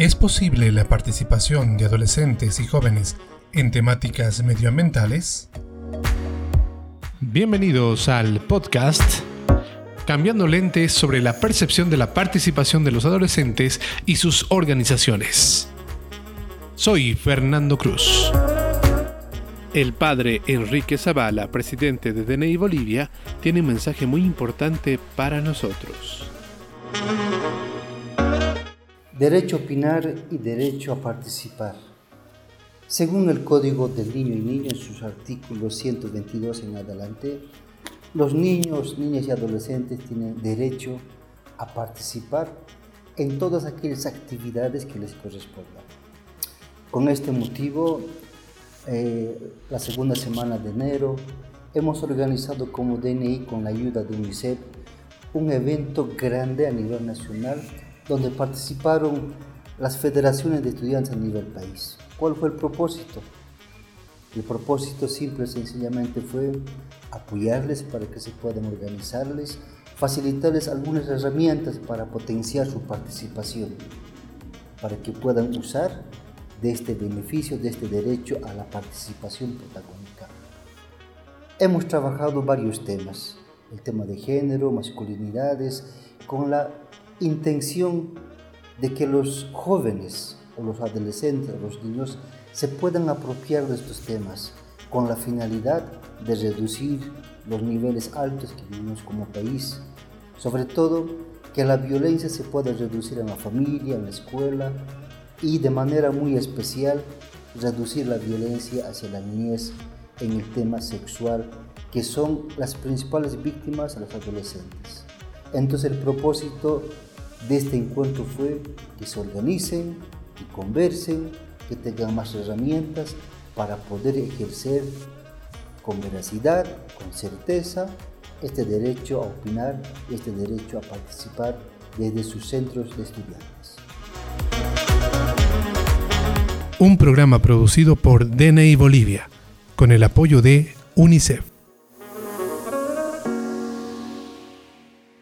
¿Es posible la participación de adolescentes y jóvenes en temáticas medioambientales? Bienvenidos al podcast Cambiando lentes sobre la percepción de la participación de los adolescentes y sus organizaciones. Soy Fernando Cruz. El padre Enrique Zavala, presidente de DNI Bolivia, tiene un mensaje muy importante para nosotros. Derecho a opinar y derecho a participar. Según el Código del Niño y Niña en sus artículos 122 en adelante, los niños, niñas y adolescentes tienen derecho a participar en todas aquellas actividades que les correspondan. Con este motivo, eh, la segunda semana de enero, hemos organizado como DNI con la ayuda de UNICEF un evento grande a nivel nacional donde participaron las federaciones de estudiantes a nivel país. ¿Cuál fue el propósito? El propósito simple y sencillamente fue apoyarles para que se puedan organizarles, facilitarles algunas herramientas para potenciar su participación, para que puedan usar de este beneficio, de este derecho a la participación protagónica. Hemos trabajado varios temas, el tema de género, masculinidades, con la intención de que los jóvenes o los adolescentes los niños se puedan apropiar de estos temas con la finalidad de reducir los niveles altos que vivimos como país, sobre todo que la violencia se pueda reducir en la familia, en la escuela y de manera muy especial reducir la violencia hacia la niñez en el tema sexual, que son las principales víctimas a los adolescentes. Entonces el propósito de este encuentro fue que se organicen, que conversen, que tengan más herramientas para poder ejercer con veracidad, con certeza, este derecho a opinar, este derecho a participar desde sus centros de estudiantes. Un programa producido por DNI Bolivia, con el apoyo de UNICEF.